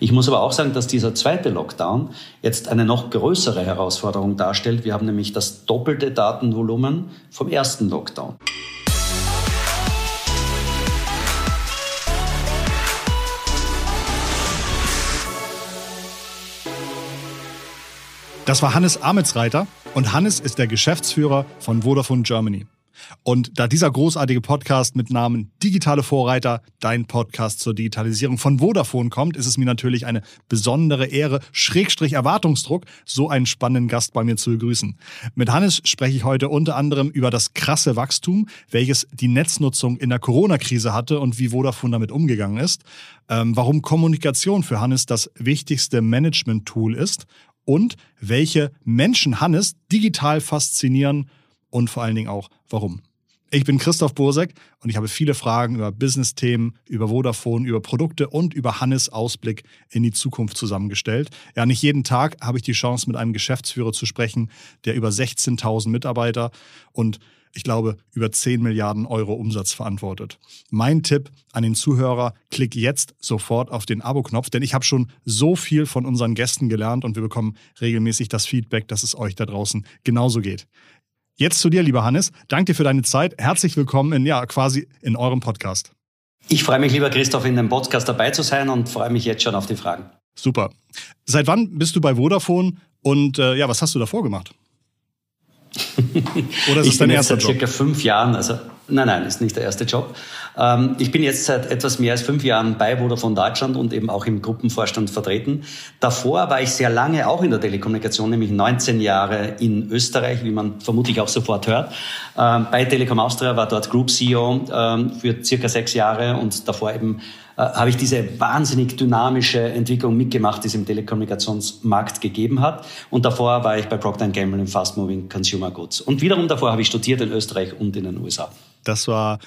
Ich muss aber auch sagen, dass dieser zweite Lockdown jetzt eine noch größere Herausforderung darstellt. Wir haben nämlich das doppelte Datenvolumen vom ersten Lockdown. Das war Hannes Ametsreiter und Hannes ist der Geschäftsführer von Vodafone Germany. Und da dieser großartige Podcast mit Namen Digitale Vorreiter, dein Podcast zur Digitalisierung von Vodafone kommt, ist es mir natürlich eine besondere Ehre, Schrägstrich Erwartungsdruck, so einen spannenden Gast bei mir zu begrüßen. Mit Hannes spreche ich heute unter anderem über das krasse Wachstum, welches die Netznutzung in der Corona-Krise hatte und wie Vodafone damit umgegangen ist, ähm, warum Kommunikation für Hannes das wichtigste Management-Tool ist und welche Menschen Hannes digital faszinieren und vor allen Dingen auch warum. Ich bin Christoph Bursek und ich habe viele Fragen über Business-Themen, über Vodafone, über Produkte und über Hannes Ausblick in die Zukunft zusammengestellt. Ja, nicht jeden Tag habe ich die Chance, mit einem Geschäftsführer zu sprechen, der über 16.000 Mitarbeiter und ich glaube, über 10 Milliarden Euro Umsatz verantwortet. Mein Tipp an den Zuhörer, klick jetzt sofort auf den Abo-Knopf, denn ich habe schon so viel von unseren Gästen gelernt und wir bekommen regelmäßig das Feedback, dass es euch da draußen genauso geht. Jetzt zu dir, lieber Hannes. Danke dir für deine Zeit. Herzlich willkommen in, ja, quasi in eurem Podcast. Ich freue mich, lieber Christoph, in dem Podcast dabei zu sein und freue mich jetzt schon auf die Fragen. Super. Seit wann bist du bei Vodafone und äh, ja, was hast du davor gemacht? Oder ist es dein erster Job? Seit circa fünf Jahren, also nein, nein, ist nicht der erste Job. Ähm, ich bin jetzt seit etwas mehr als fünf Jahren bei Vodafone Deutschland und eben auch im Gruppenvorstand vertreten. Davor war ich sehr lange auch in der Telekommunikation, nämlich 19 Jahre in Österreich, wie man vermutlich auch sofort hört. Ähm, bei Telekom Austria war dort Group CEO ähm, für circa sechs Jahre und davor eben äh, habe ich diese wahnsinnig dynamische Entwicklung mitgemacht, die es im Telekommunikationsmarkt gegeben hat. Und davor war ich bei Procter Gamble im Fast Moving Consumer Goods. Und wiederum davor habe ich studiert in Österreich und in den USA. Das war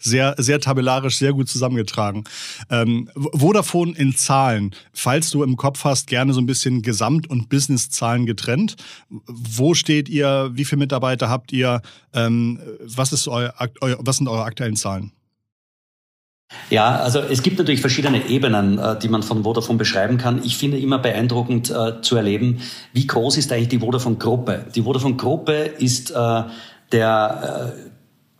sehr, sehr tabellarisch, sehr gut zusammengetragen. Ähm, Vodafone in Zahlen, falls du im Kopf hast, gerne so ein bisschen Gesamt- und Business-Zahlen getrennt. Wo steht ihr? Wie viele Mitarbeiter habt ihr? Ähm, was, ist eu, eu, was sind eure aktuellen Zahlen? Ja, also es gibt natürlich verschiedene Ebenen, äh, die man von Vodafone beschreiben kann. Ich finde immer beeindruckend äh, zu erleben, wie groß ist eigentlich die Vodafone-Gruppe. Die Vodafone-Gruppe ist äh, der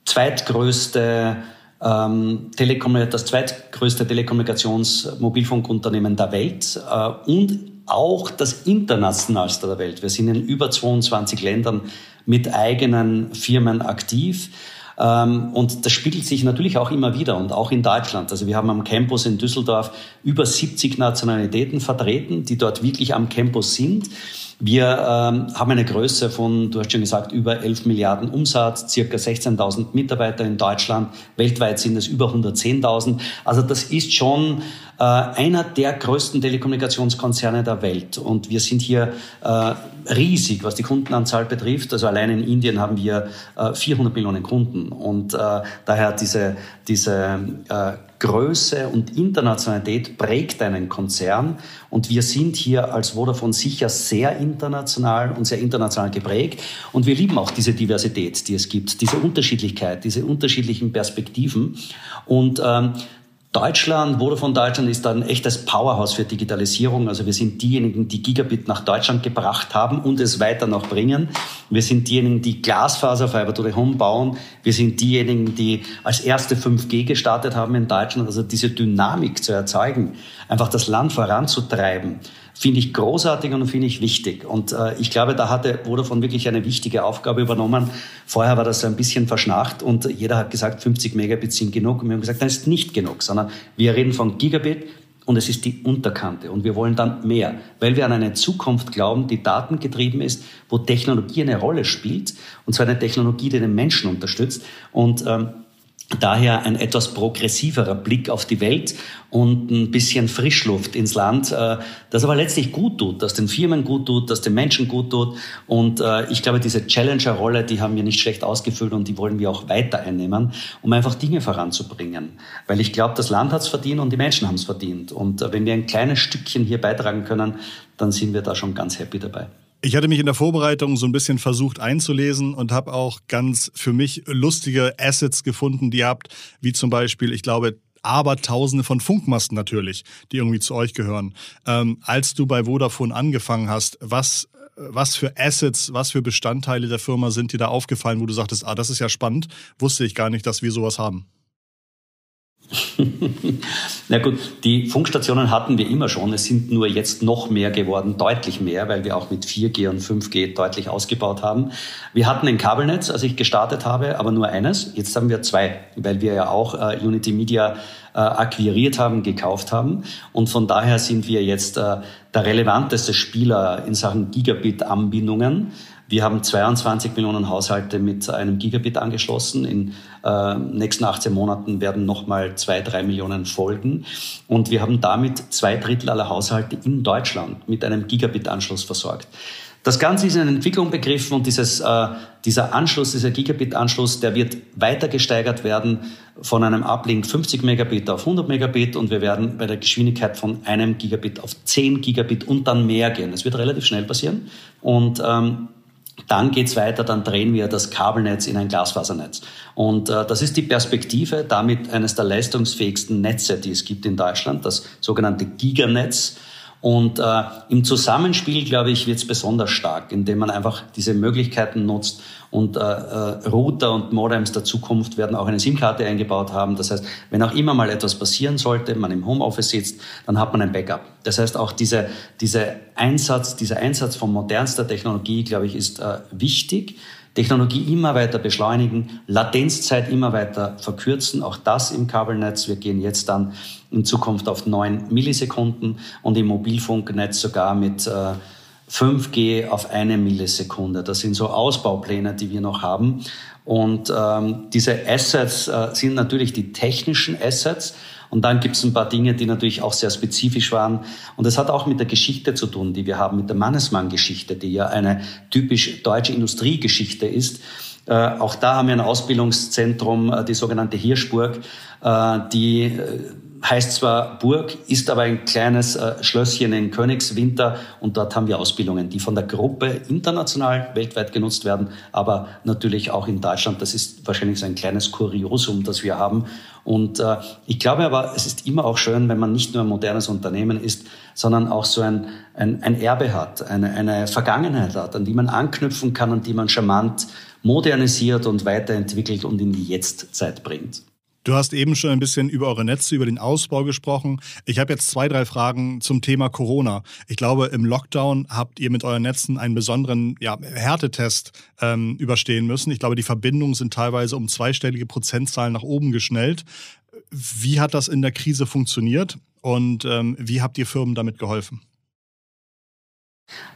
zweitgrößte ähm, Telekom das zweitgrößte Telekommunikations-Mobilfunkunternehmen der Welt äh, und auch das internationalste der Welt. Wir sind in über 22 Ländern mit eigenen Firmen aktiv. Ähm, und das spiegelt sich natürlich auch immer wieder und auch in Deutschland. Also wir haben am Campus in Düsseldorf über 70 Nationalitäten vertreten, die dort wirklich am Campus sind. Wir ähm, haben eine Größe von, du hast schon gesagt, über 11 Milliarden Umsatz, circa 16.000 Mitarbeiter in Deutschland. Weltweit sind es über 110.000. Also das ist schon äh, einer der größten Telekommunikationskonzerne der Welt. Und wir sind hier äh, riesig, was die Kundenanzahl betrifft. Also allein in Indien haben wir äh, 400 Millionen Kunden. Und äh, daher diese, diese äh, Größe und Internationalität prägt einen Konzern. Und wir sind hier als Vodafone sicher sehr international und sehr international geprägt. Und wir lieben auch diese Diversität, die es gibt, diese Unterschiedlichkeit, diese unterschiedlichen Perspektiven. Und ähm, Deutschland, Vodafone Deutschland ist ein echtes Powerhouse für Digitalisierung. Also wir sind diejenigen, die Gigabit nach Deutschland gebracht haben und es weiter noch bringen. Wir sind diejenigen, die Glasfaser Fiber to the Home bauen. Wir sind diejenigen, die als erste 5G gestartet haben in Deutschland. Also diese Dynamik zu erzeugen, einfach das Land voranzutreiben finde ich großartig und finde ich wichtig. Und äh, ich glaube, da hatte Vodafone wirklich eine wichtige Aufgabe übernommen. Vorher war das ein bisschen verschnarcht und jeder hat gesagt, 50 Megabit sind genug. Und wir haben gesagt, das ist nicht genug, sondern wir reden von Gigabit und es ist die Unterkante. Und wir wollen dann mehr, weil wir an eine Zukunft glauben, die datengetrieben ist, wo Technologie eine Rolle spielt. Und zwar eine Technologie, die den Menschen unterstützt. Und ähm, Daher ein etwas progressiverer Blick auf die Welt und ein bisschen Frischluft ins Land, äh, das aber letztlich gut tut, das den Firmen gut tut, das den Menschen gut tut. Und äh, ich glaube, diese Challenger-Rolle, die haben wir nicht schlecht ausgefüllt und die wollen wir auch weiter einnehmen, um einfach Dinge voranzubringen. Weil ich glaube, das Land hat es verdient und die Menschen haben es verdient. Und äh, wenn wir ein kleines Stückchen hier beitragen können, dann sind wir da schon ganz happy dabei. Ich hatte mich in der Vorbereitung so ein bisschen versucht einzulesen und habe auch ganz für mich lustige Assets gefunden, die ihr habt, wie zum Beispiel, ich glaube, aber tausende von Funkmasten natürlich, die irgendwie zu euch gehören. Ähm, als du bei Vodafone angefangen hast, was, was für Assets, was für Bestandteile der Firma sind dir da aufgefallen, wo du sagtest, ah, das ist ja spannend, wusste ich gar nicht, dass wir sowas haben? Na gut, die Funkstationen hatten wir immer schon. Es sind nur jetzt noch mehr geworden, deutlich mehr, weil wir auch mit 4G und 5G deutlich ausgebaut haben. Wir hatten ein Kabelnetz, als ich gestartet habe, aber nur eines. Jetzt haben wir zwei, weil wir ja auch äh, Unity Media äh, akquiriert haben, gekauft haben. Und von daher sind wir jetzt äh, der relevanteste Spieler in Sachen Gigabit-Anbindungen. Wir haben 22 Millionen Haushalte mit einem Gigabit angeschlossen. In äh, nächsten 18 Monaten werden nochmal zwei, drei Millionen folgen. Und wir haben damit zwei Drittel aller Haushalte in Deutschland mit einem Gigabit-Anschluss versorgt. Das Ganze ist in Entwicklung begriffen und dieses, äh, dieser Anschluss, dieser Gigabit-Anschluss, der wird weiter gesteigert werden von einem Uplink 50 Megabit auf 100 Megabit und wir werden bei der Geschwindigkeit von einem Gigabit auf 10 Gigabit und dann mehr gehen. Das wird relativ schnell passieren und ähm, dann geht's weiter, dann drehen wir das Kabelnetz in ein Glasfasernetz. Und äh, das ist die Perspektive, damit eines der leistungsfähigsten Netze, die es gibt in Deutschland, das sogenannte Giganetz. Und äh, im Zusammenspiel, glaube ich, wird es besonders stark, indem man einfach diese Möglichkeiten nutzt. Und äh, äh, Router und Modems der Zukunft werden auch eine SIM-Karte eingebaut haben. Das heißt, wenn auch immer mal etwas passieren sollte, man im Homeoffice sitzt, dann hat man ein Backup. Das heißt, auch diese, diese Einsatz, dieser Einsatz von modernster Technologie, glaube ich, ist äh, wichtig. Technologie immer weiter beschleunigen, Latenzzeit immer weiter verkürzen, auch das im Kabelnetz. Wir gehen jetzt dann in Zukunft auf neun Millisekunden und im Mobilfunknetz sogar mit äh, 5G auf eine Millisekunde. Das sind so Ausbaupläne, die wir noch haben. Und ähm, diese Assets äh, sind natürlich die technischen Assets. Und dann gibt es ein paar Dinge, die natürlich auch sehr spezifisch waren. Und das hat auch mit der Geschichte zu tun, die wir haben, mit der Mannesmann-Geschichte, die ja eine typisch deutsche Industriegeschichte ist. Äh, auch da haben wir ein Ausbildungszentrum, äh, die sogenannte Hirschburg, äh, die äh, heißt zwar Burg, ist aber ein kleines äh, Schlösschen in Königswinter und dort haben wir Ausbildungen, die von der Gruppe international weltweit genutzt werden, aber natürlich auch in Deutschland. Das ist wahrscheinlich so ein kleines Kuriosum, das wir haben. Und äh, ich glaube aber, es ist immer auch schön, wenn man nicht nur ein modernes Unternehmen ist, sondern auch so ein, ein, ein Erbe hat, eine, eine Vergangenheit hat, an die man anknüpfen kann und die man charmant modernisiert und weiterentwickelt und in die Jetztzeit bringt. Du hast eben schon ein bisschen über eure Netze, über den Ausbau gesprochen. Ich habe jetzt zwei, drei Fragen zum Thema Corona. Ich glaube, im Lockdown habt ihr mit euren Netzen einen besonderen ja, Härtetest ähm, überstehen müssen. Ich glaube, die Verbindungen sind teilweise um zweistellige Prozentzahlen nach oben geschnellt. Wie hat das in der Krise funktioniert und ähm, wie habt ihr Firmen damit geholfen?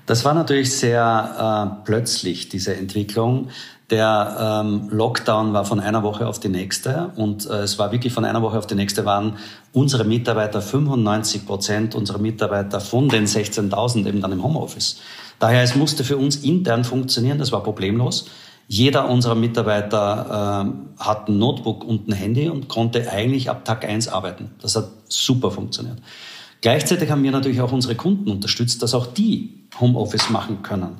Das war natürlich sehr äh, plötzlich, diese Entwicklung. Der ähm, Lockdown war von einer Woche auf die nächste und äh, es war wirklich von einer Woche auf die nächste waren unsere Mitarbeiter, 95 Prozent unserer Mitarbeiter von den 16.000 eben dann im Homeoffice. Daher, es musste für uns intern funktionieren, das war problemlos. Jeder unserer Mitarbeiter äh, hat ein Notebook und ein Handy und konnte eigentlich ab Tag eins arbeiten. Das hat super funktioniert. Gleichzeitig haben wir natürlich auch unsere Kunden unterstützt, dass auch die Homeoffice machen können.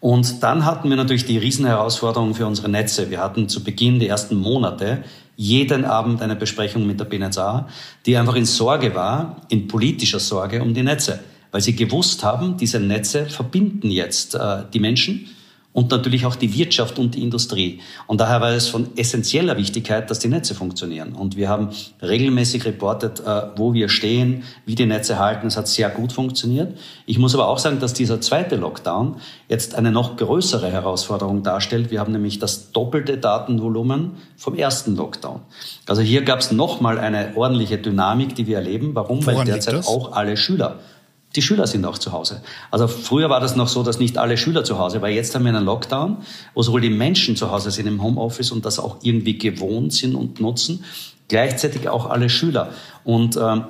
Und dann hatten wir natürlich die Riesenherausforderung für unsere Netze. Wir hatten zu Beginn der ersten Monate jeden Abend eine Besprechung mit der BNetzA, die einfach in Sorge war, in politischer Sorge um die Netze, weil sie gewusst haben, diese Netze verbinden jetzt äh, die Menschen und natürlich auch die Wirtschaft und die Industrie. Und daher war es von essentieller Wichtigkeit, dass die Netze funktionieren. Und wir haben regelmäßig reportet, äh, wo wir stehen, wie die Netze halten. Es hat sehr gut funktioniert. Ich muss aber auch sagen, dass dieser zweite Lockdown jetzt eine noch größere Herausforderung darstellt. Wir haben nämlich das doppelte Datenvolumen vom ersten Lockdown. Also hier gab es nochmal eine ordentliche Dynamik, die wir erleben. Warum? Woran Weil derzeit auch alle Schüler die Schüler sind auch zu Hause. Also früher war das noch so, dass nicht alle Schüler zu Hause, weil jetzt haben wir einen Lockdown, wo sowohl die Menschen zu Hause sind im Homeoffice und das auch irgendwie gewohnt sind und nutzen, gleichzeitig auch alle Schüler. Und äh,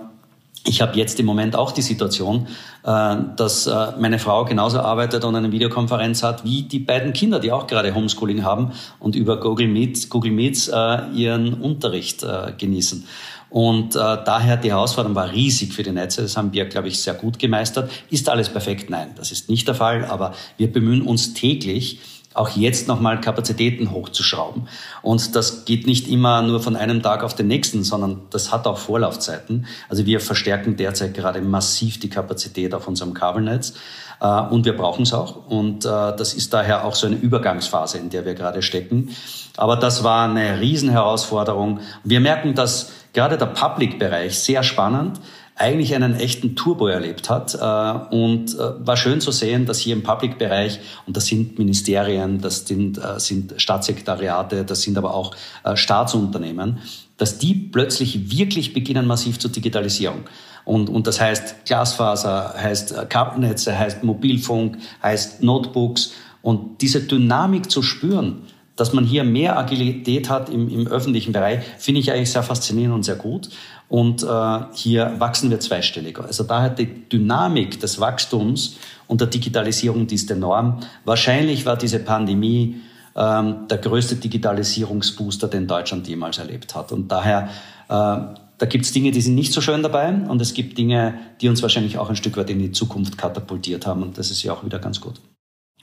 ich habe jetzt im Moment auch die Situation, äh, dass äh, meine Frau genauso arbeitet und eine Videokonferenz hat wie die beiden Kinder, die auch gerade Homeschooling haben und über Google Meet, Google Meets äh, ihren Unterricht genießen. Und daher die Herausforderung war riesig für die Netze. Das haben wir, glaube ich, sehr gut gemeistert. Ist alles perfekt? Nein, das ist nicht der Fall. Aber wir bemühen uns täglich, auch jetzt nochmal Kapazitäten hochzuschrauben. Und das geht nicht immer nur von einem Tag auf den nächsten, sondern das hat auch Vorlaufzeiten. Also wir verstärken derzeit gerade massiv die Kapazität auf unserem Kabelnetz. Äh, und wir brauchen es auch. Und äh, das ist daher auch so eine Übergangsphase, in der wir gerade stecken. Aber das war eine Riesenherausforderung. Wir merken, dass gerade der Public-Bereich sehr spannend eigentlich einen echten Turbo erlebt hat. Äh, und äh, war schön zu sehen, dass hier im Public-Bereich, und das sind Ministerien, das sind, äh, sind Staatssekretariate, das sind aber auch Staatsunternehmen, dass die plötzlich wirklich beginnen massiv zur Digitalisierung. Und, und das heißt Glasfaser, heißt Kabelnetze, heißt Mobilfunk, heißt Notebooks. Und diese Dynamik zu spüren, dass man hier mehr Agilität hat im, im öffentlichen Bereich, finde ich eigentlich sehr faszinierend und sehr gut. Und äh, hier wachsen wir zweistellig. Also daher die Dynamik des Wachstums und der Digitalisierung, die ist enorm. Wahrscheinlich war diese Pandemie ähm, der größte Digitalisierungsbooster, den Deutschland jemals erlebt hat. Und daher, äh, da gibt es Dinge, die sind nicht so schön dabei und es gibt Dinge, die uns wahrscheinlich auch ein Stück weit in die Zukunft katapultiert haben. Und das ist ja auch wieder ganz gut.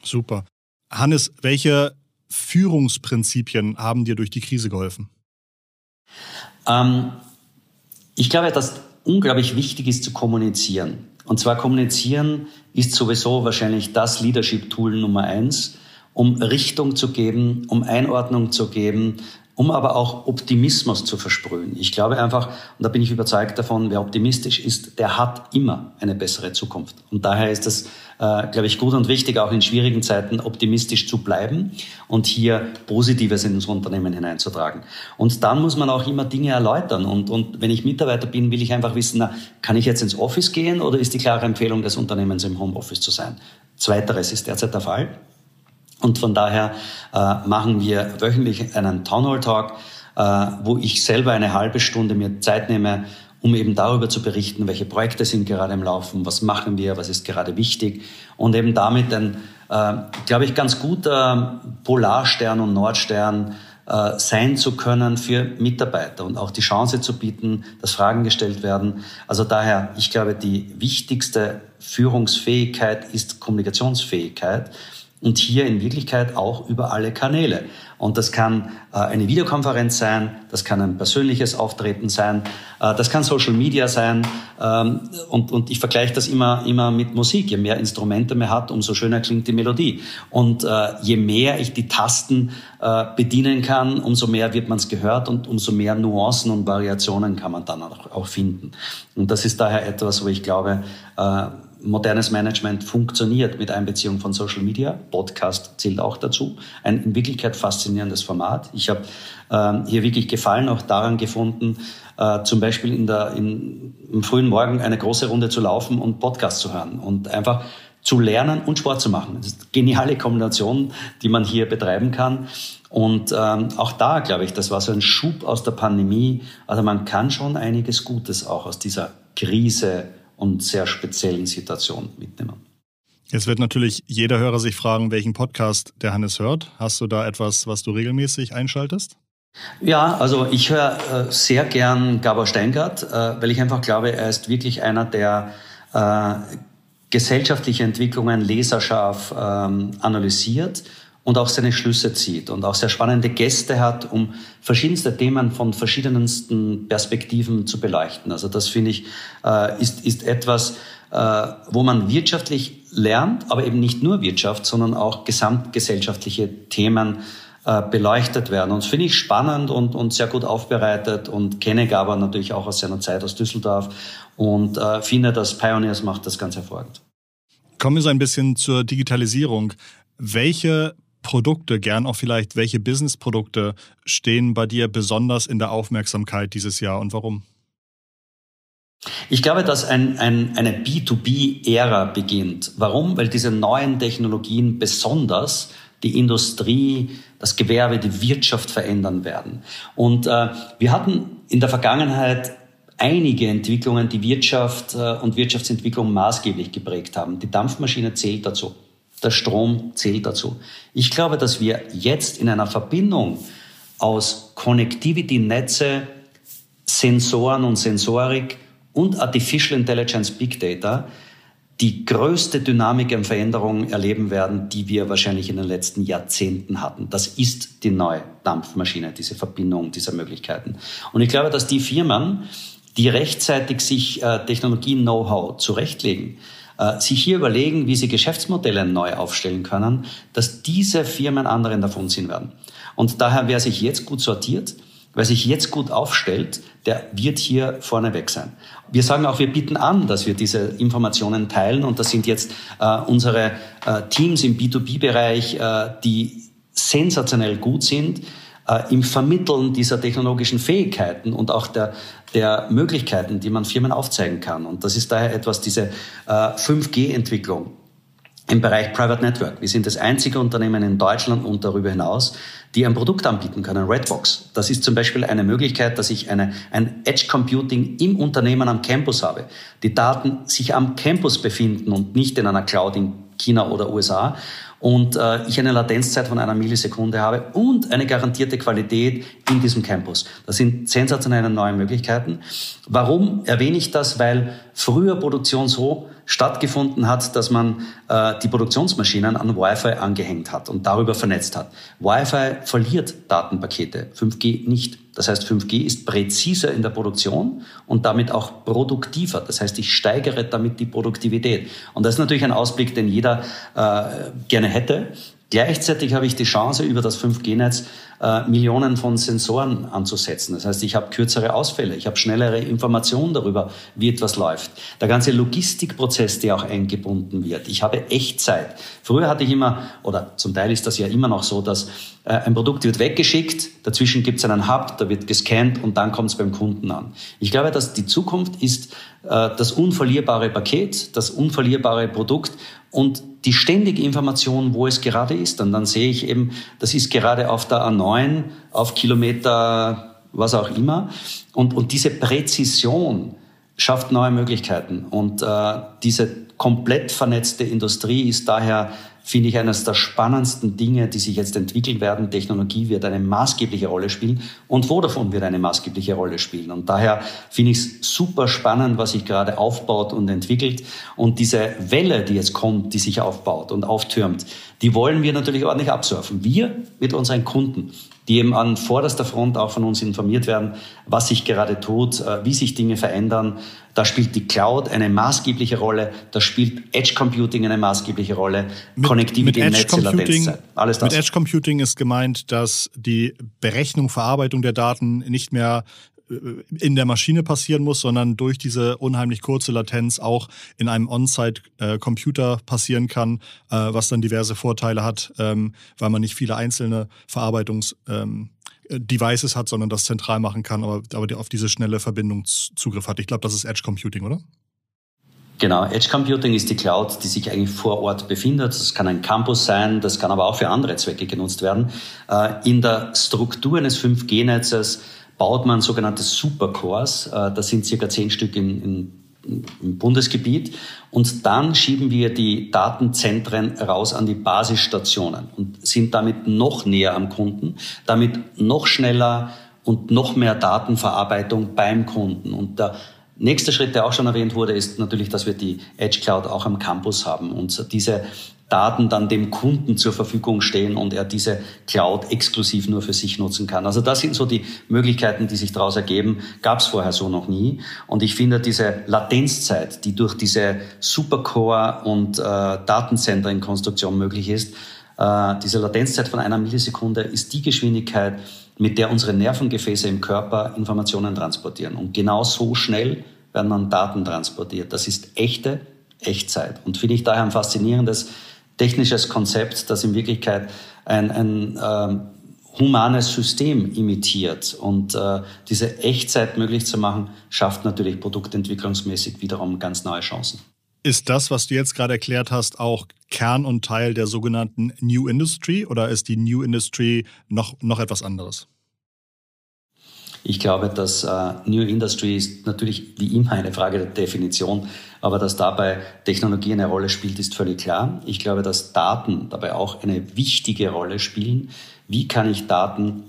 Super. Hannes, welche Führungsprinzipien haben dir durch die Krise geholfen? Ähm, ich glaube, dass unglaublich wichtig ist zu kommunizieren. Und zwar kommunizieren ist sowieso wahrscheinlich das Leadership-Tool Nummer eins, um Richtung zu geben, um Einordnung zu geben, um aber auch Optimismus zu versprühen. Ich glaube einfach, und da bin ich überzeugt davon, wer optimistisch ist, der hat immer eine bessere Zukunft. Und daher ist es, äh, glaube ich, gut und wichtig, auch in schwierigen Zeiten optimistisch zu bleiben und hier Positives in das Unternehmen hineinzutragen. Und dann muss man auch immer Dinge erläutern. Und, und wenn ich Mitarbeiter bin, will ich einfach wissen, na, kann ich jetzt ins Office gehen oder ist die klare Empfehlung des Unternehmens im Homeoffice zu sein? Zweiteres ist derzeit der Fall. Und von daher äh, machen wir wöchentlich einen Town Hall Talk, äh, wo ich selber eine halbe Stunde mir Zeit nehme, um eben darüber zu berichten, welche Projekte sind gerade im Laufen, was machen wir, was ist gerade wichtig und eben damit ein, äh, glaube ich, ganz guter Polarstern und Nordstern äh, sein zu können für Mitarbeiter und auch die Chance zu bieten, dass Fragen gestellt werden. Also daher, ich glaube, die wichtigste Führungsfähigkeit ist Kommunikationsfähigkeit und hier in Wirklichkeit auch über alle Kanäle. Und das kann äh, eine Videokonferenz sein, das kann ein persönliches Auftreten sein, äh, das kann Social Media sein. Ähm, und, und ich vergleiche das immer, immer mit Musik. Je mehr Instrumente man hat, umso schöner klingt die Melodie. Und äh, je mehr ich die Tasten äh, bedienen kann, umso mehr wird man es gehört und umso mehr Nuancen und Variationen kann man dann auch, auch finden. Und das ist daher etwas, wo ich glaube, äh, modernes Management funktioniert mit Einbeziehung von Social Media. Podcast zählt auch dazu. Ein in Wirklichkeit faszinierendes Format. Ich habe ähm, hier wirklich Gefallen auch daran gefunden, äh, zum Beispiel in der, in, im frühen Morgen eine große Runde zu laufen und Podcast zu hören und einfach zu lernen und Sport zu machen. Das ist eine geniale Kombination, die man hier betreiben kann. Und ähm, auch da, glaube ich, das war so ein Schub aus der Pandemie. Also man kann schon einiges Gutes auch aus dieser Krise und sehr speziellen Situation mitnehmen. Jetzt wird natürlich jeder Hörer sich fragen, welchen Podcast der Hannes hört. Hast du da etwas, was du regelmäßig einschaltest? Ja, also ich höre äh, sehr gern Gabor Steingart, äh, weil ich einfach glaube, er ist wirklich einer, der äh, gesellschaftliche Entwicklungen leserscharf ähm, analysiert und auch seine Schlüsse zieht und auch sehr spannende Gäste hat, um verschiedenste Themen von verschiedensten Perspektiven zu beleuchten. Also das finde ich äh, ist, ist etwas, äh, wo man wirtschaftlich lernt, aber eben nicht nur Wirtschaft, sondern auch gesamtgesellschaftliche Themen äh, beleuchtet werden. Und das finde ich spannend und, und sehr gut aufbereitet und kenne Gaber natürlich auch aus seiner Zeit aus Düsseldorf und finde, dass Pioneers macht das ganz hervorragend. Kommen wir so ein bisschen zur Digitalisierung. Welche Produkte, gern auch vielleicht, welche Business-Produkte stehen bei dir besonders in der Aufmerksamkeit dieses Jahr und warum? Ich glaube, dass ein, ein, eine B2B-Ära beginnt. Warum? Weil diese neuen Technologien besonders die Industrie, das Gewerbe, die Wirtschaft verändern werden. Und äh, wir hatten in der Vergangenheit einige Entwicklungen, die Wirtschaft äh, und Wirtschaftsentwicklung maßgeblich geprägt haben. Die Dampfmaschine zählt dazu. Der Strom zählt dazu. Ich glaube, dass wir jetzt in einer Verbindung aus Connectivity, Netze, Sensoren und Sensorik und Artificial Intelligence Big Data die größte Dynamik und Veränderung erleben werden, die wir wahrscheinlich in den letzten Jahrzehnten hatten. Das ist die neue Dampfmaschine, diese Verbindung dieser Möglichkeiten. Und ich glaube, dass die Firmen, die rechtzeitig sich äh, Technologien-Know-how zurechtlegen, sich hier überlegen, wie sie Geschäftsmodelle neu aufstellen können, dass diese Firmen anderen davon ziehen werden. Und daher, wer sich jetzt gut sortiert, wer sich jetzt gut aufstellt, der wird hier vorneweg sein. Wir sagen auch, wir bieten an, dass wir diese Informationen teilen und das sind jetzt äh, unsere äh, Teams im B2B-Bereich, äh, die sensationell gut sind äh, im Vermitteln dieser technologischen Fähigkeiten und auch der, der Möglichkeiten, die man Firmen aufzeigen kann. Und das ist daher etwas, diese äh, 5G-Entwicklung im Bereich Private Network. Wir sind das einzige Unternehmen in Deutschland und darüber hinaus, die ein Produkt anbieten können, Redbox. Das ist zum Beispiel eine Möglichkeit, dass ich eine, ein Edge Computing im Unternehmen am Campus habe. Die Daten sich am Campus befinden und nicht in einer Cloud in China oder USA und äh, ich eine Latenzzeit von einer Millisekunde habe und eine garantierte Qualität in diesem Campus. Das sind sensationelle neue Möglichkeiten. Warum erwähne ich das? Weil früher Produktion so stattgefunden hat, dass man äh, die Produktionsmaschinen an Wi-Fi angehängt hat und darüber vernetzt hat. Wi-Fi verliert Datenpakete, 5G nicht. Das heißt, 5G ist präziser in der Produktion und damit auch produktiver. Das heißt, ich steigere damit die Produktivität. Und das ist natürlich ein Ausblick, den jeder äh, gerne hätte. Gleichzeitig habe ich die Chance, über das 5G-Netz äh, Millionen von Sensoren anzusetzen. Das heißt, ich habe kürzere Ausfälle, ich habe schnellere Informationen darüber, wie etwas läuft. Der ganze Logistikprozess, der auch eingebunden wird. Ich habe Echtzeit. Früher hatte ich immer, oder zum Teil ist das ja immer noch so, dass äh, ein Produkt wird weggeschickt, dazwischen gibt es einen Hub, da wird gescannt und dann kommt es beim Kunden an. Ich glaube, dass die Zukunft ist äh, das unverlierbare Paket, das unverlierbare Produkt und die ständige Information, wo es gerade ist. Und dann sehe ich eben, das ist gerade auf der A9, auf Kilometer, was auch immer. Und, und diese Präzision schafft neue Möglichkeiten. Und äh, diese komplett vernetzte Industrie ist daher finde ich eines der spannendsten Dinge, die sich jetzt entwickeln werden. Technologie wird eine maßgebliche Rolle spielen und Vodafone wird eine maßgebliche Rolle spielen. Und daher finde ich es super spannend, was sich gerade aufbaut und entwickelt. Und diese Welle, die jetzt kommt, die sich aufbaut und auftürmt, die wollen wir natürlich ordentlich absurfen. Wir mit unseren Kunden die eben an vorderster Front auch von uns informiert werden, was sich gerade tut, äh, wie sich Dinge verändern. Da spielt die Cloud eine maßgebliche Rolle, da spielt Edge Computing eine maßgebliche Rolle, mit, Connectivity, mit Netze, Latenzzeit, alles das. Mit Edge Computing ist gemeint, dass die Berechnung, Verarbeitung der Daten nicht mehr in der Maschine passieren muss, sondern durch diese unheimlich kurze Latenz auch in einem On-Site-Computer passieren kann, äh, was dann diverse Vorteile hat, ähm, weil man nicht viele einzelne Verarbeitungs- ähm, hat, sondern das zentral machen kann, aber, auf diese schnelle Verbindung Zugriff hat. Ich glaube, das ist Edge Computing, oder? Genau, Edge Computing ist die Cloud, die sich eigentlich vor Ort befindet. Das kann ein Campus sein, das kann aber auch für andere Zwecke genutzt werden. Äh, in der Struktur eines 5G-Netzes baut man sogenannte Supercores. Äh, das sind circa zehn Stück in, in, im Bundesgebiet. Und dann schieben wir die Datenzentren raus an die Basisstationen und sind damit noch näher am Kunden, damit noch schneller und noch mehr Datenverarbeitung beim Kunden. Und der nächste Schritt, der auch schon erwähnt wurde, ist natürlich, dass wir die Edge Cloud auch am Campus haben und diese Daten dann dem Kunden zur Verfügung stehen und er diese Cloud exklusiv nur für sich nutzen kann. Also das sind so die Möglichkeiten, die sich daraus ergeben. Gab es vorher so noch nie. Und ich finde diese Latenzzeit, die durch diese Supercore und äh, Datenzentrenkonstruktion möglich ist, diese Latenzzeit von einer Millisekunde ist die Geschwindigkeit, mit der unsere Nervengefäße im Körper Informationen transportieren. Und genau so schnell werden dann Daten transportiert. Das ist echte Echtzeit. Und finde ich daher ein faszinierendes technisches Konzept, das in Wirklichkeit ein, ein ähm, humanes System imitiert. Und äh, diese Echtzeit möglich zu machen, schafft natürlich produktentwicklungsmäßig wiederum ganz neue Chancen. Ist das, was du jetzt gerade erklärt hast, auch Kern und Teil der sogenannten New Industry oder ist die New Industry noch, noch etwas anderes? Ich glaube, dass äh, New Industry ist natürlich wie immer eine Frage der Definition, aber dass dabei Technologie eine Rolle spielt, ist völlig klar. Ich glaube, dass Daten dabei auch eine wichtige Rolle spielen. Wie kann ich Daten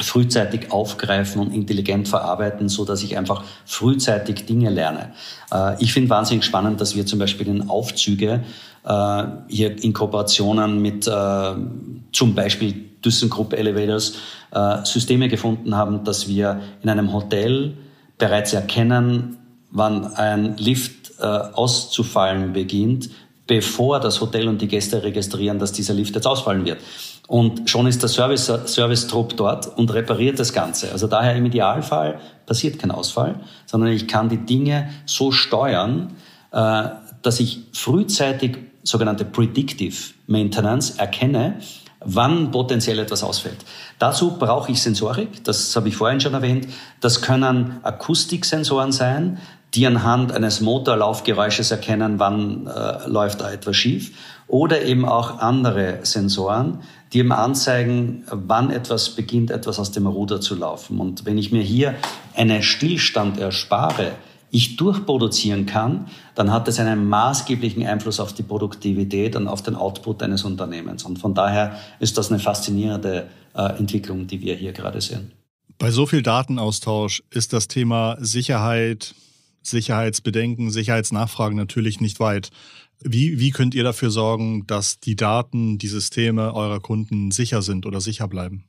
frühzeitig aufgreifen und intelligent verarbeiten, so dass ich einfach frühzeitig Dinge lerne. Äh, ich finde wahnsinnig spannend, dass wir zum Beispiel in Aufzüge äh, hier in Kooperationen mit äh, zum Beispiel ThyssenKrupp Elevators Systeme gefunden haben, dass wir in einem Hotel bereits erkennen, wann ein Lift auszufallen beginnt, bevor das Hotel und die Gäste registrieren, dass dieser Lift jetzt ausfallen wird. Und schon ist der Service, Service-Trupp dort und repariert das Ganze. Also daher im Idealfall passiert kein Ausfall, sondern ich kann die Dinge so steuern, äh, dass ich frühzeitig sogenannte Predictive Maintenance erkenne, wann potenziell etwas ausfällt. Dazu brauche ich Sensorik, das habe ich vorhin schon erwähnt. Das können Akustiksensoren sein, die anhand eines Motorlaufgeräusches erkennen, wann äh, läuft da etwas schief. Oder eben auch andere Sensoren, die eben anzeigen, wann etwas beginnt, etwas aus dem Ruder zu laufen. Und wenn ich mir hier einen Stillstand erspare, ich durchproduzieren kann, dann hat das einen maßgeblichen Einfluss auf die Produktivität und auf den Output eines Unternehmens. Und von daher ist das eine faszinierende äh, Entwicklung, die wir hier gerade sehen. Bei so viel Datenaustausch ist das Thema Sicherheit, Sicherheitsbedenken, Sicherheitsnachfragen natürlich nicht weit. Wie, wie könnt ihr dafür sorgen, dass die Daten, die Systeme eurer Kunden sicher sind oder sicher bleiben?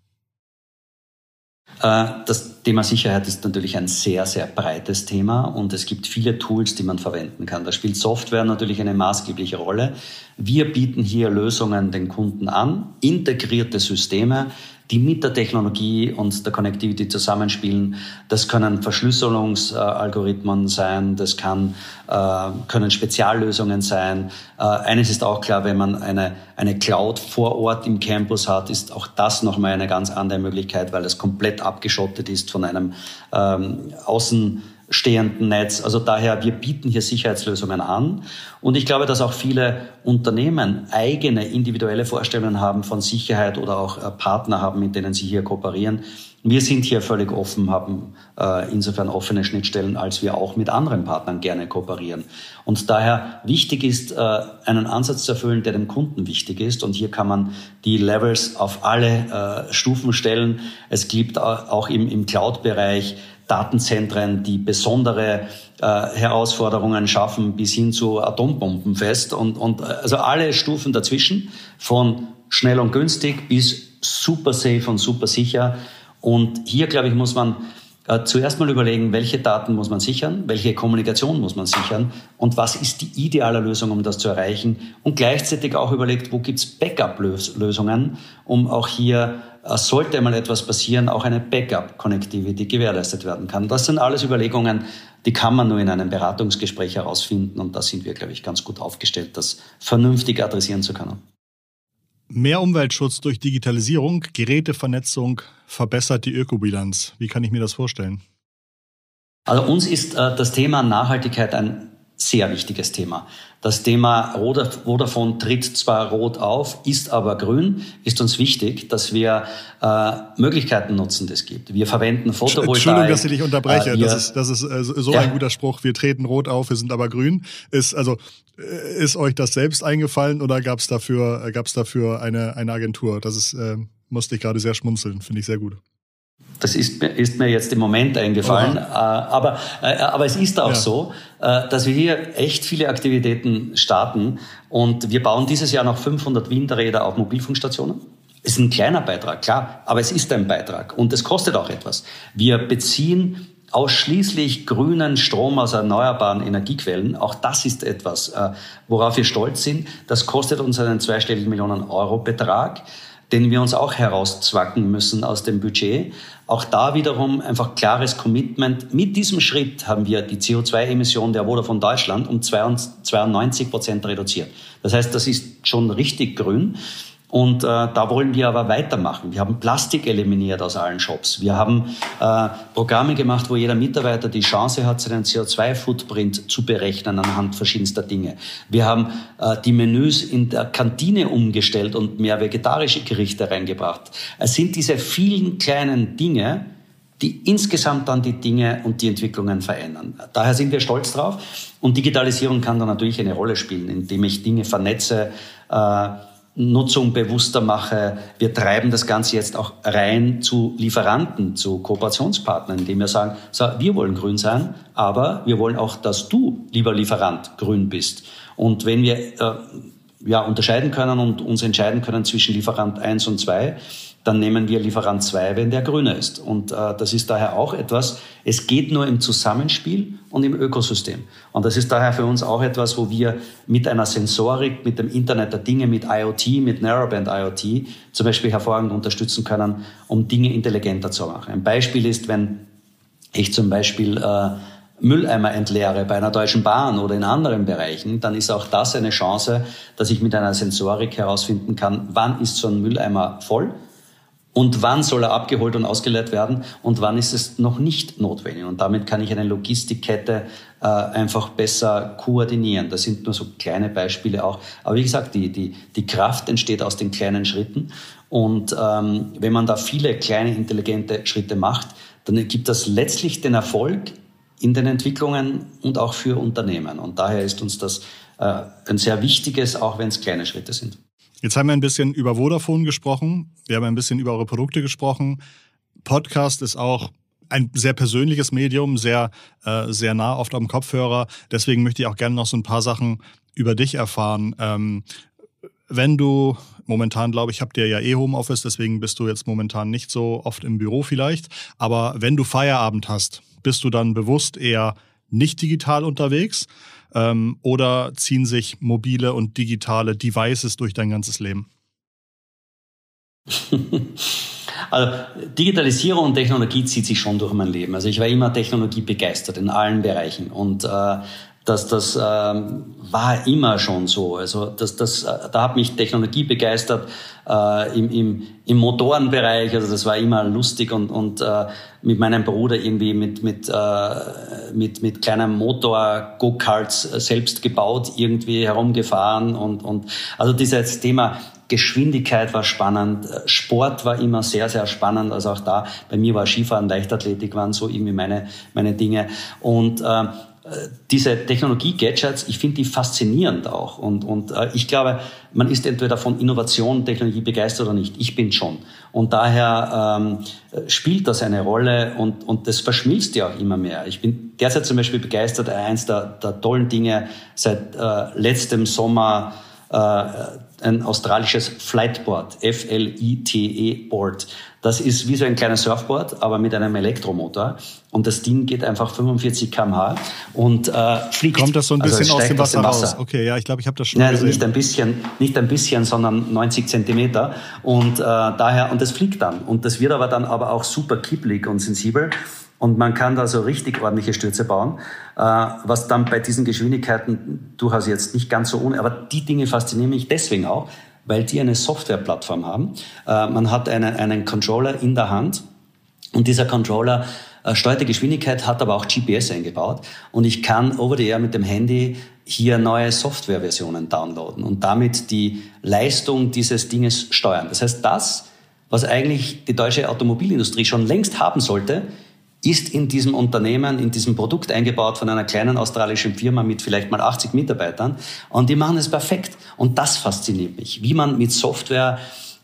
Äh, das Thema Sicherheit ist natürlich ein sehr, sehr breites Thema und es gibt viele Tools, die man verwenden kann. Da spielt Software natürlich eine maßgebliche Rolle. Wir bieten hier Lösungen den Kunden an, integrierte Systeme, die mit der Technologie und der Connectivity zusammenspielen. Das können Verschlüsselungsalgorithmen sein, das kann, äh, können Speziallösungen sein. Äh, eines ist auch klar, wenn man eine, eine Cloud vor Ort im Campus hat, ist auch das nochmal eine ganz andere Möglichkeit, weil es komplett abgeschottet ist von einem ähm, Außen stehenden Netz. Also daher, wir bieten hier Sicherheitslösungen an. Und ich glaube, dass auch viele Unternehmen eigene individuelle Vorstellungen haben von Sicherheit oder auch äh, Partner haben, mit denen sie hier kooperieren. Wir sind hier völlig offen, haben äh, insofern offene Schnittstellen, als wir auch mit anderen Partnern gerne kooperieren. Und daher wichtig ist, äh, einen Ansatz zu erfüllen, der dem Kunden wichtig ist. Und hier kann man die Levels auf alle äh, Stufen stellen. Es gibt auch im, im Cloud-Bereich Datenzentren, die besondere äh, Herausforderungen schaffen, bis hin zu Atombombenfest und, und äh, also alle Stufen dazwischen, von schnell und günstig bis super safe und super sicher. Und hier, glaube ich, muss man äh, zuerst mal überlegen, welche Daten muss man sichern, welche Kommunikation muss man sichern und was ist die ideale Lösung, um das zu erreichen. Und gleichzeitig auch überlegt, wo gibt's Backup-Lösungen, um auch hier sollte einmal etwas passieren, auch eine Backup-Connectivity gewährleistet werden kann. Das sind alles Überlegungen, die kann man nur in einem Beratungsgespräch herausfinden und da sind wir, glaube ich, ganz gut aufgestellt, das vernünftig adressieren zu können. Mehr Umweltschutz durch Digitalisierung, Gerätevernetzung verbessert die Ökobilanz. Wie kann ich mir das vorstellen? Also uns ist äh, das Thema Nachhaltigkeit ein sehr wichtiges Thema. Das Thema Vodafone tritt zwar rot auf, ist aber grün, ist uns wichtig, dass wir äh, Möglichkeiten nutzen, die es gibt. Wir verwenden Photovoltaik. Entschuldigung, dass ich dich unterbreche. Äh, das ist, das ist äh, so ja. ein guter Spruch. Wir treten rot auf, wir sind aber grün. Ist also äh, ist euch das selbst eingefallen oder gab es dafür gab's dafür eine eine Agentur? Das ist äh, musste ich gerade sehr schmunzeln. Finde ich sehr gut. Das ist, ist mir jetzt im Moment eingefallen. Äh, aber, äh, aber es ist auch ja. so, äh, dass wir hier echt viele Aktivitäten starten. Und wir bauen dieses Jahr noch 500 Windräder auf Mobilfunkstationen. Es ist ein kleiner Beitrag, klar, aber es ist ein Beitrag und es kostet auch etwas. Wir beziehen ausschließlich grünen Strom aus erneuerbaren Energiequellen. Auch das ist etwas, äh, worauf wir stolz sind. Das kostet uns einen zweistelligen Millionen Euro Betrag den wir uns auch herauszwacken müssen aus dem Budget. Auch da wiederum einfach klares Commitment. Mit diesem Schritt haben wir die CO2-Emission der Vodafone Deutschland um 92 Prozent reduziert. Das heißt, das ist schon richtig grün. Und äh, da wollen wir aber weitermachen. Wir haben Plastik eliminiert aus allen Shops. Wir haben äh, Programme gemacht, wo jeder Mitarbeiter die Chance hat, seinen CO2-Footprint zu berechnen anhand verschiedenster Dinge. Wir haben äh, die Menüs in der Kantine umgestellt und mehr vegetarische Gerichte reingebracht. Es sind diese vielen kleinen Dinge, die insgesamt dann die Dinge und die Entwicklungen verändern. Daher sind wir stolz drauf. Und Digitalisierung kann da natürlich eine Rolle spielen, indem ich Dinge vernetze, äh, Nutzung bewusster mache. Wir treiben das Ganze jetzt auch rein zu Lieferanten, zu Kooperationspartnern, indem wir sagen, so, wir wollen grün sein, aber wir wollen auch, dass du, lieber Lieferant, grün bist. Und wenn wir äh, ja, unterscheiden können und uns entscheiden können zwischen Lieferant 1 und 2, dann nehmen wir Lieferant 2, wenn der grüne ist. Und äh, das ist daher auch etwas, es geht nur im Zusammenspiel und im Ökosystem. Und das ist daher für uns auch etwas, wo wir mit einer Sensorik, mit dem Internet der Dinge, mit IoT, mit Narrowband IoT zum Beispiel hervorragend unterstützen können, um Dinge intelligenter zu machen. Ein Beispiel ist, wenn ich zum Beispiel äh, Mülleimer entleere bei einer Deutschen Bahn oder in anderen Bereichen, dann ist auch das eine Chance, dass ich mit einer Sensorik herausfinden kann, wann ist so ein Mülleimer voll und wann soll er abgeholt und ausgeleert werden und wann ist es noch nicht notwendig. Und damit kann ich eine Logistikkette äh, einfach besser koordinieren. Das sind nur so kleine Beispiele auch. Aber wie gesagt, die, die, die Kraft entsteht aus den kleinen Schritten. Und ähm, wenn man da viele kleine intelligente Schritte macht, dann gibt das letztlich den Erfolg in den Entwicklungen und auch für Unternehmen. Und daher ist uns das äh, ein sehr wichtiges, auch wenn es kleine Schritte sind. Jetzt haben wir ein bisschen über Vodafone gesprochen. Wir haben ein bisschen über eure Produkte gesprochen. Podcast ist auch ein sehr persönliches Medium, sehr, äh, sehr nah oft am Kopfhörer. Deswegen möchte ich auch gerne noch so ein paar Sachen über dich erfahren. Ähm, wenn du momentan, glaube ich, habt ihr ja eh Homeoffice, deswegen bist du jetzt momentan nicht so oft im Büro vielleicht. Aber wenn du Feierabend hast, bist du dann bewusst eher nicht digital unterwegs ähm, oder ziehen sich mobile und digitale Devices durch dein ganzes Leben? Also Digitalisierung und Technologie zieht sich schon durch mein Leben. Also ich war immer Technologie begeistert in allen Bereichen und äh, das, das ähm, war immer schon so. Also das, das, äh, da hat mich Technologie begeistert äh, im, im, im Motorenbereich. Also das war immer lustig und, und äh, mit meinem Bruder irgendwie mit, mit, äh, mit, mit kleinem Motor Go-Karts selbst gebaut, irgendwie herumgefahren und, und also dieses Thema Geschwindigkeit war spannend, Sport war immer sehr, sehr spannend. Also auch da, bei mir war Skifahren, Leichtathletik waren so irgendwie meine, meine Dinge. Und äh, diese Technologie-Gadgets, ich finde die faszinierend auch. Und, und äh, ich glaube, man ist entweder von Innovation, Technologie begeistert oder nicht. Ich bin schon. Und daher ähm, spielt das eine Rolle und, und das verschmilzt ja auch immer mehr. Ich bin derzeit zum Beispiel begeistert, eins der, der tollen Dinge seit äh, letztem Sommer äh, ein australisches Flightboard, F-L-I-T-E-Board. Das ist wie so ein kleines Surfboard, aber mit einem Elektromotor. Und das Ding geht einfach 45 km/h und äh, fliegt. Kommt das so ein bisschen also aus, dem Wasser, aus dem Wasser raus? Okay, ja, ich glaube, ich habe das schon Nein, gesehen. Nicht ein bisschen, nicht ein bisschen, sondern 90 Zentimeter. Und äh, daher, und das fliegt dann. Und das wird aber dann aber auch super kipplig und sensibel. Und man kann da so richtig ordentliche Stürze bauen, äh, was dann bei diesen Geschwindigkeiten durchaus jetzt nicht ganz so ohne, aber die Dinge faszinieren mich deswegen auch, weil die eine Softwareplattform haben. Äh, man hat eine, einen Controller in der Hand und dieser Controller äh, steuert die Geschwindigkeit, hat aber auch GPS eingebaut und ich kann over the air mit dem Handy hier neue Softwareversionen downloaden und damit die Leistung dieses Dinges steuern. Das heißt, das, was eigentlich die deutsche Automobilindustrie schon längst haben sollte, ist in diesem Unternehmen, in diesem Produkt eingebaut von einer kleinen australischen Firma mit vielleicht mal 80 Mitarbeitern. Und die machen es perfekt. Und das fasziniert mich, wie man mit Software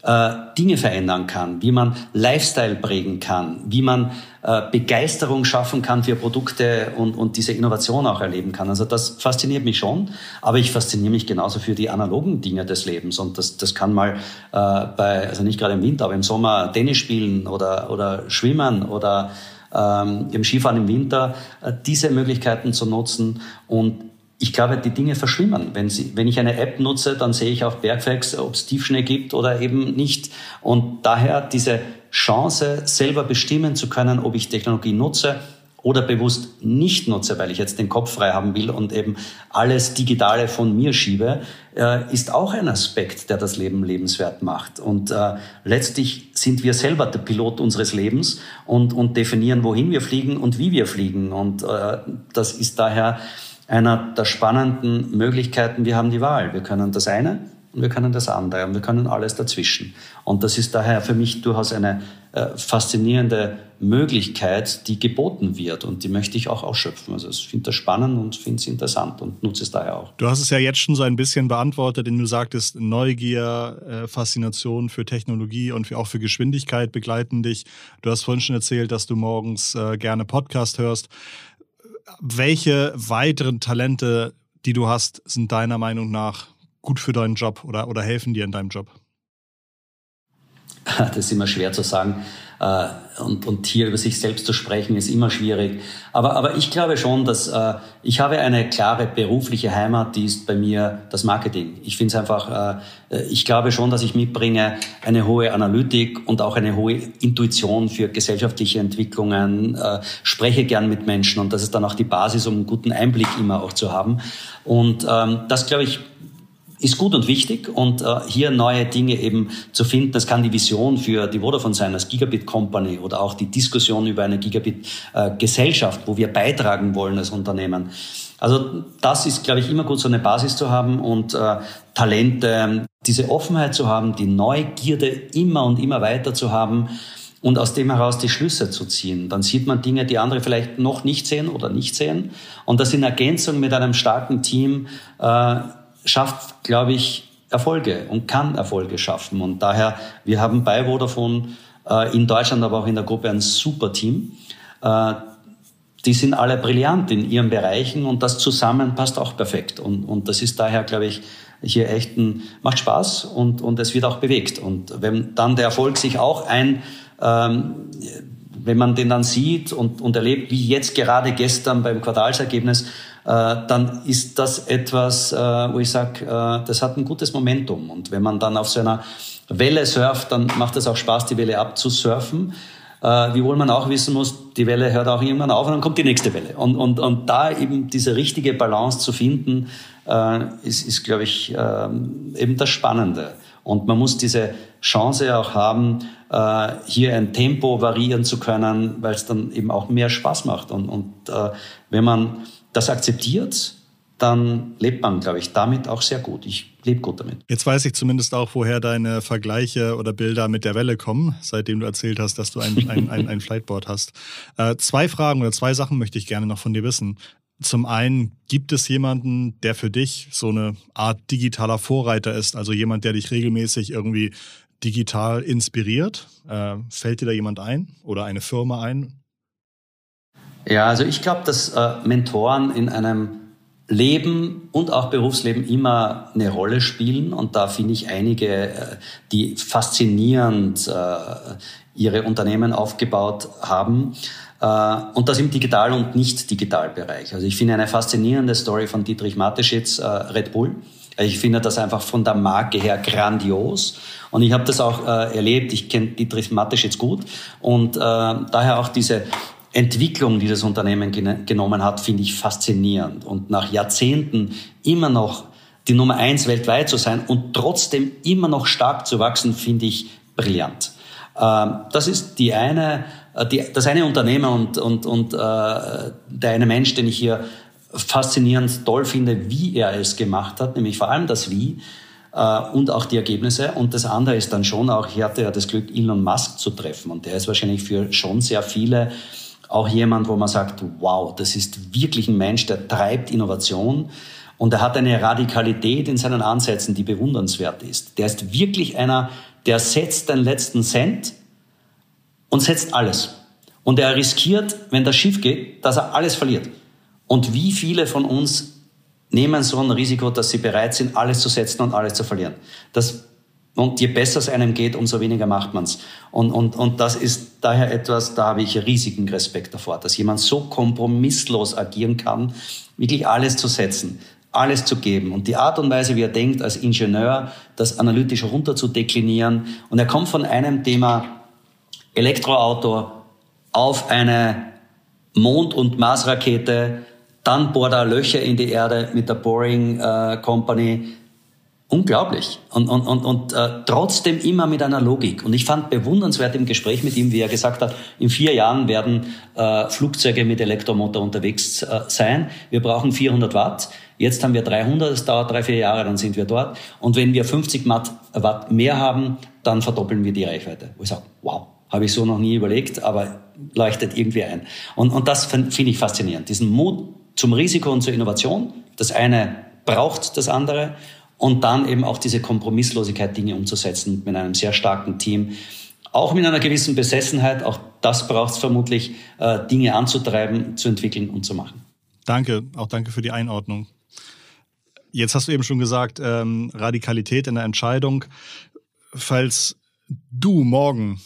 äh, Dinge verändern kann, wie man Lifestyle prägen kann, wie man äh, Begeisterung schaffen kann für Produkte und, und diese Innovation auch erleben kann. Also das fasziniert mich schon, aber ich fasziniere mich genauso für die analogen Dinge des Lebens und das, das kann mal äh, bei, also nicht gerade im Winter, aber im Sommer Tennis spielen oder, oder schwimmen oder ähm, im Skifahren im Winter, äh, diese Möglichkeiten zu nutzen. Und ich glaube, die Dinge verschwimmen. Wenn, Sie, wenn ich eine App nutze, dann sehe ich auf Bergfacts, ob es Tiefschnee gibt oder eben nicht. Und daher diese Chance, selber bestimmen zu können, ob ich Technologie nutze oder bewusst nicht nutze, weil ich jetzt den Kopf frei haben will und eben alles Digitale von mir schiebe, äh, ist auch ein Aspekt, der das Leben lebenswert macht. Und äh, letztlich sind wir selber der Pilot unseres Lebens und, und definieren, wohin wir fliegen und wie wir fliegen. Und äh, das ist daher einer der spannenden Möglichkeiten. Wir haben die Wahl. Wir können das eine und wir können das andere und wir können alles dazwischen. Und das ist daher für mich durchaus eine, äh, faszinierende Möglichkeit, die geboten wird und die möchte ich auch ausschöpfen. Also ich finde das spannend und finde es interessant und nutze es daher auch. Du hast es ja jetzt schon so ein bisschen beantwortet, indem du sagtest, Neugier, äh, Faszination für Technologie und auch für Geschwindigkeit begleiten dich. Du hast vorhin schon erzählt, dass du morgens äh, gerne Podcast hörst. Welche weiteren Talente, die du hast, sind deiner Meinung nach gut für deinen Job oder, oder helfen dir in deinem Job? Das ist immer schwer zu sagen. Äh, und, und hier über sich selbst zu sprechen, ist immer schwierig. Aber, aber ich glaube schon, dass äh, ich habe eine klare berufliche Heimat, die ist bei mir das Marketing. Ich finde es einfach, äh, ich glaube schon, dass ich mitbringe eine hohe Analytik und auch eine hohe Intuition für gesellschaftliche Entwicklungen, äh, spreche gern mit Menschen und das ist dann auch die Basis, um einen guten Einblick immer auch zu haben. Und ähm, das, glaube ich, ist gut und wichtig und äh, hier neue Dinge eben zu finden. Das kann die Vision für die Vodafone sein als Gigabit Company oder auch die Diskussion über eine Gigabit äh, Gesellschaft, wo wir beitragen wollen als Unternehmen. Also das ist, glaube ich, immer gut, so eine Basis zu haben und äh, Talente, diese Offenheit zu haben, die Neugierde immer und immer weiter zu haben und aus dem heraus die Schlüsse zu ziehen. Dann sieht man Dinge, die andere vielleicht noch nicht sehen oder nicht sehen. Und das in Ergänzung mit einem starken Team äh, schafft, glaube ich, Erfolge und kann Erfolge schaffen. Und daher, wir haben bei Vodafone äh, in Deutschland, aber auch in der Gruppe ein super Team. Äh, die sind alle brillant in ihren Bereichen und das zusammen passt auch perfekt. Und, und das ist daher, glaube ich, hier echt ein, macht Spaß und, und es wird auch bewegt. Und wenn dann der Erfolg sich auch ein, ähm, wenn man den dann sieht und, und erlebt, wie jetzt gerade gestern beim Quartalsergebnis, dann ist das etwas, äh, wo ich sage, äh, das hat ein gutes Momentum. Und wenn man dann auf so einer Welle surft, dann macht es auch Spaß, die Welle abzusurfen. Wiewohl man auch wissen muss, die Welle hört auch irgendwann auf und dann kommt die nächste Welle. Und, und, und da eben diese richtige Balance zu finden, ist, ist glaube ich, ähm, eben das Spannende. Und man muss diese Chance auch haben, hier ein Tempo variieren zu können, weil es dann eben auch mehr Spaß macht. Und, und wenn man das akzeptiert, dann lebt man, glaube ich, damit auch sehr gut. Ich lebe gut damit. Jetzt weiß ich zumindest auch, woher deine Vergleiche oder Bilder mit der Welle kommen, seitdem du erzählt hast, dass du ein, ein, ein, ein Flightboard hast. Äh, zwei Fragen oder zwei Sachen möchte ich gerne noch von dir wissen. Zum einen, gibt es jemanden, der für dich so eine Art digitaler Vorreiter ist, also jemand, der dich regelmäßig irgendwie digital inspiriert? Äh, fällt dir da jemand ein oder eine Firma ein? Ja, also ich glaube, dass äh, Mentoren in einem Leben und auch Berufsleben immer eine Rolle spielen. Und da finde ich einige, äh, die faszinierend äh, ihre Unternehmen aufgebaut haben. Äh, und das im Digital- und Nicht-Digital-Bereich. Also ich finde eine faszinierende Story von Dietrich Mateschitz, äh, Red Bull. Ich finde das einfach von der Marke her grandios. Und ich habe das auch äh, erlebt. Ich kenne Dietrich Mateschitz gut. Und äh, daher auch diese Entwicklung, die das Unternehmen gen genommen hat, finde ich faszinierend. Und nach Jahrzehnten immer noch die Nummer eins weltweit zu sein und trotzdem immer noch stark zu wachsen, finde ich brillant. Ähm, das ist die eine, äh, die, das eine Unternehmen und, und, und äh, der eine Mensch, den ich hier faszinierend toll finde, wie er es gemacht hat, nämlich vor allem das Wie äh, und auch die Ergebnisse. Und das andere ist dann schon auch, ich hatte ja das Glück, Elon Musk zu treffen und der ist wahrscheinlich für schon sehr viele auch jemand, wo man sagt, wow, das ist wirklich ein Mensch, der treibt Innovation und er hat eine Radikalität in seinen Ansätzen, die bewundernswert ist. Der ist wirklich einer, der setzt den letzten Cent und setzt alles. Und er riskiert, wenn das schief geht, dass er alles verliert. Und wie viele von uns nehmen so ein Risiko, dass sie bereit sind, alles zu setzen und alles zu verlieren? Das und je besser es einem geht, umso weniger macht man's. Und, und, und das ist daher etwas, da habe ich riesigen Respekt davor, dass jemand so kompromisslos agieren kann, wirklich alles zu setzen, alles zu geben. Und die Art und Weise, wie er denkt als Ingenieur, das analytisch runter zu deklinieren. Und er kommt von einem Thema Elektroauto auf eine Mond- und Marsrakete, dann bohrt er Löcher in die Erde mit der Boring äh, Company, Unglaublich. Und, und, und, und äh, trotzdem immer mit einer Logik. Und ich fand bewundernswert im Gespräch mit ihm, wie er gesagt hat, in vier Jahren werden äh, Flugzeuge mit Elektromotor unterwegs äh, sein. Wir brauchen 400 Watt. Jetzt haben wir 300, es dauert drei, vier Jahre, dann sind wir dort. Und wenn wir 50 Watt mehr haben, dann verdoppeln wir die Reichweite. Wo ich sage, wow, Habe ich so noch nie überlegt, aber leuchtet irgendwie ein. Und, und das finde ich faszinierend. Diesen Mut zum Risiko und zur Innovation. Das eine braucht das andere. Und dann eben auch diese Kompromisslosigkeit, Dinge umzusetzen mit einem sehr starken Team. Auch mit einer gewissen Besessenheit, auch das braucht es vermutlich, äh, Dinge anzutreiben, zu entwickeln und zu machen. Danke, auch danke für die Einordnung. Jetzt hast du eben schon gesagt, ähm, Radikalität in der Entscheidung. Falls du morgen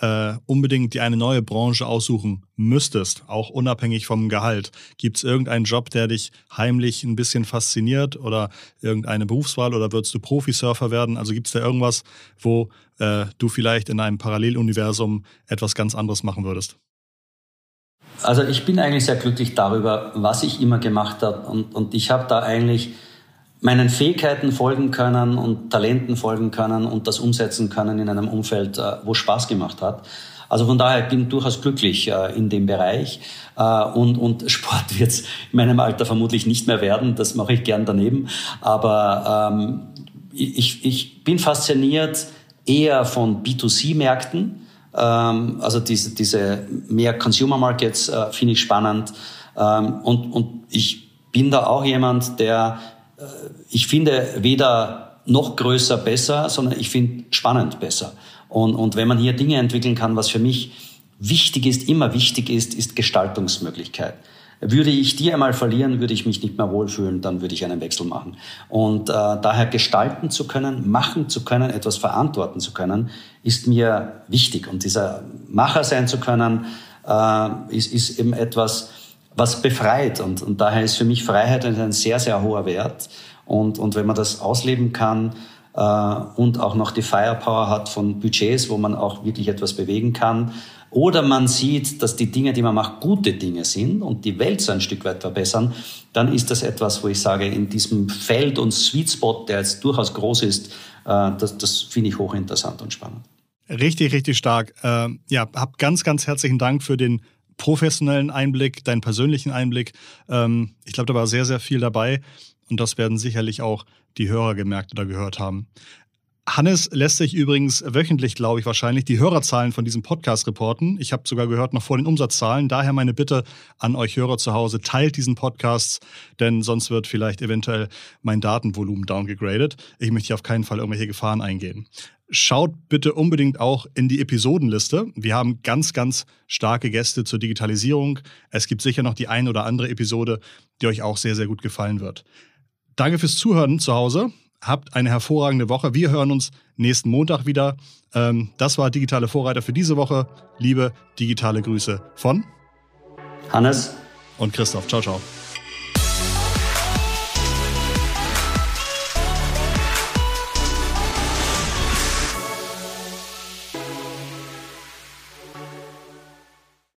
äh, unbedingt dir eine neue Branche aussuchen müsstest, auch unabhängig vom Gehalt, gibt es irgendeinen Job, der dich heimlich ein bisschen fasziniert oder irgendeine Berufswahl oder würdest du Profisurfer werden? Also gibt es da irgendwas, wo äh, du vielleicht in einem Paralleluniversum etwas ganz anderes machen würdest? Also ich bin eigentlich sehr glücklich darüber, was ich immer gemacht habe und, und ich habe da eigentlich meinen Fähigkeiten folgen können und Talenten folgen können und das umsetzen können in einem Umfeld, äh, wo Spaß gemacht hat. Also von daher bin ich durchaus glücklich äh, in dem Bereich. Äh, und, und Sport wird in meinem Alter vermutlich nicht mehr werden. Das mache ich gern daneben. Aber ähm, ich, ich bin fasziniert eher von B2C-Märkten. Ähm, also diese, diese mehr Consumer Markets äh, finde ich spannend. Ähm, und, und ich bin da auch jemand, der ich finde weder noch größer besser, sondern ich finde spannend besser. Und, und wenn man hier Dinge entwickeln kann, was für mich wichtig ist, immer wichtig ist, ist Gestaltungsmöglichkeit. Würde ich die einmal verlieren, würde ich mich nicht mehr wohlfühlen, dann würde ich einen Wechsel machen. Und äh, daher gestalten zu können, machen zu können, etwas verantworten zu können, ist mir wichtig. Und dieser Macher sein zu können, äh, ist, ist eben etwas, was befreit. Und, und daher ist für mich Freiheit ein sehr, sehr hoher Wert. Und, und wenn man das ausleben kann äh, und auch noch die Firepower hat von Budgets, wo man auch wirklich etwas bewegen kann, oder man sieht, dass die Dinge, die man macht, gute Dinge sind und die Welt so ein Stück weit verbessern, dann ist das etwas, wo ich sage, in diesem Feld und Sweet Spot, der jetzt durchaus groß ist, äh, das, das finde ich hochinteressant und spannend. Richtig, richtig stark. Äh, ja, hab ganz, ganz herzlichen Dank für den professionellen Einblick, deinen persönlichen Einblick. Ähm, ich glaube, da war sehr, sehr viel dabei und das werden sicherlich auch die Hörer gemerkt oder gehört haben. Hannes lässt sich übrigens wöchentlich, glaube ich, wahrscheinlich die Hörerzahlen von diesem Podcast reporten. Ich habe sogar gehört noch vor den Umsatzzahlen. Daher meine Bitte an euch Hörer zu Hause, teilt diesen Podcast, denn sonst wird vielleicht eventuell mein Datenvolumen downgegradet. Ich möchte hier auf keinen Fall irgendwelche Gefahren eingehen. Schaut bitte unbedingt auch in die Episodenliste. Wir haben ganz, ganz starke Gäste zur Digitalisierung. Es gibt sicher noch die ein oder andere Episode, die euch auch sehr, sehr gut gefallen wird. Danke fürs Zuhören zu Hause. Habt eine hervorragende Woche. Wir hören uns nächsten Montag wieder. Ähm, das war Digitale Vorreiter für diese Woche. Liebe digitale Grüße von Hannes und Christoph. Ciao, ciao.